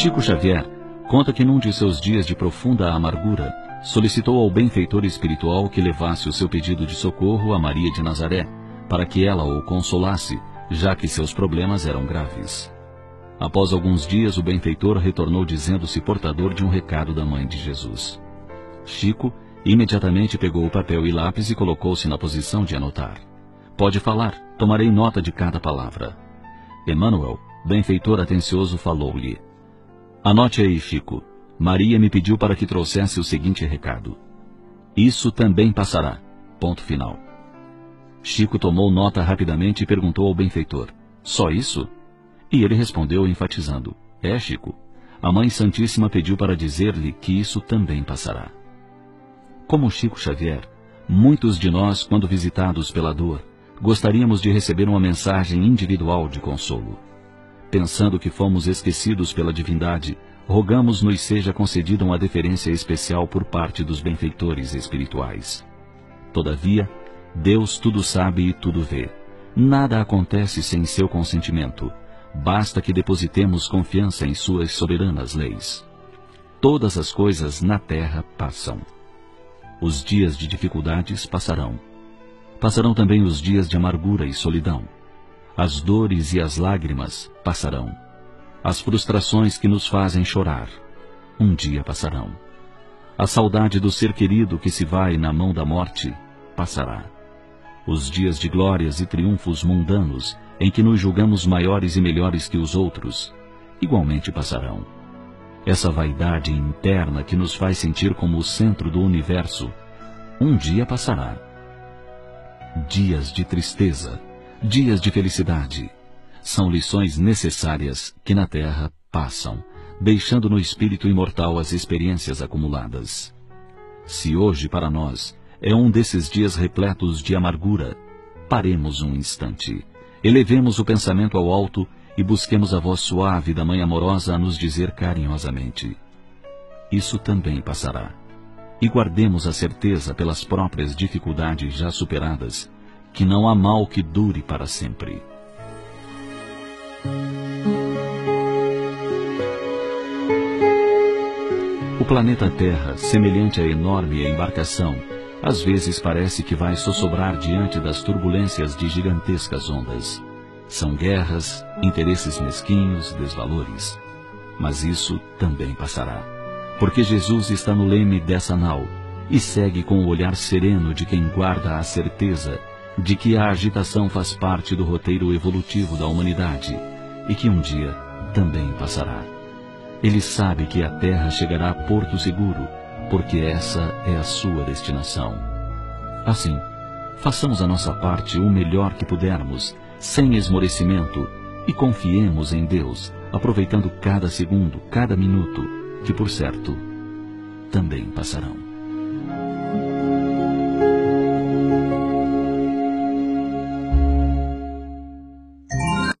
Chico Xavier conta que num de seus dias de profunda amargura, solicitou ao benfeitor espiritual que levasse o seu pedido de socorro a Maria de Nazaré, para que ela o consolasse, já que seus problemas eram graves. Após alguns dias, o benfeitor retornou dizendo-se portador de um recado da mãe de Jesus. Chico imediatamente pegou o papel e lápis e colocou-se na posição de anotar. Pode falar, tomarei nota de cada palavra. Emmanuel, benfeitor atencioso, falou-lhe. Anote aí, Chico. Maria me pediu para que trouxesse o seguinte recado. Isso também passará. Ponto final. Chico tomou nota rapidamente e perguntou ao benfeitor: Só isso? E ele respondeu enfatizando: É, Chico. A Mãe Santíssima pediu para dizer-lhe que isso também passará. Como Chico Xavier, muitos de nós, quando visitados pela dor, gostaríamos de receber uma mensagem individual de consolo. Pensando que fomos esquecidos pela divindade, rogamos nos seja concedida uma deferência especial por parte dos benfeitores espirituais. Todavia, Deus tudo sabe e tudo vê. Nada acontece sem seu consentimento. Basta que depositemos confiança em suas soberanas leis. Todas as coisas na terra passam. Os dias de dificuldades passarão. Passarão também os dias de amargura e solidão. As dores e as lágrimas passarão as frustrações que nos fazem chorar, um dia passarão. A saudade do ser querido que se vai na mão da morte passará. Os dias de glórias e triunfos mundanos em que nos julgamos maiores e melhores que os outros, igualmente passarão. Essa vaidade interna que nos faz sentir como o centro do universo, um dia passará. Dias de tristeza, dias de felicidade, são lições necessárias que na Terra passam, deixando no espírito imortal as experiências acumuladas. Se hoje para nós é um desses dias repletos de amargura, paremos um instante, elevemos o pensamento ao alto e busquemos a voz suave da Mãe amorosa a nos dizer carinhosamente: Isso também passará. E guardemos a certeza pelas próprias dificuldades já superadas, que não há mal que dure para sempre. O planeta Terra, semelhante à enorme embarcação, às vezes parece que vai sossobrar diante das turbulências de gigantescas ondas. São guerras, interesses mesquinhos, desvalores. Mas isso também passará. Porque Jesus está no leme dessa nau e segue com o olhar sereno de quem guarda a certeza de que a agitação faz parte do roteiro evolutivo da humanidade e que um dia também passará. Ele sabe que a terra chegará a porto seguro, porque essa é a sua destinação. Assim, façamos a nossa parte o melhor que pudermos, sem esmorecimento, e confiemos em Deus, aproveitando cada segundo, cada minuto, que por certo também passarão.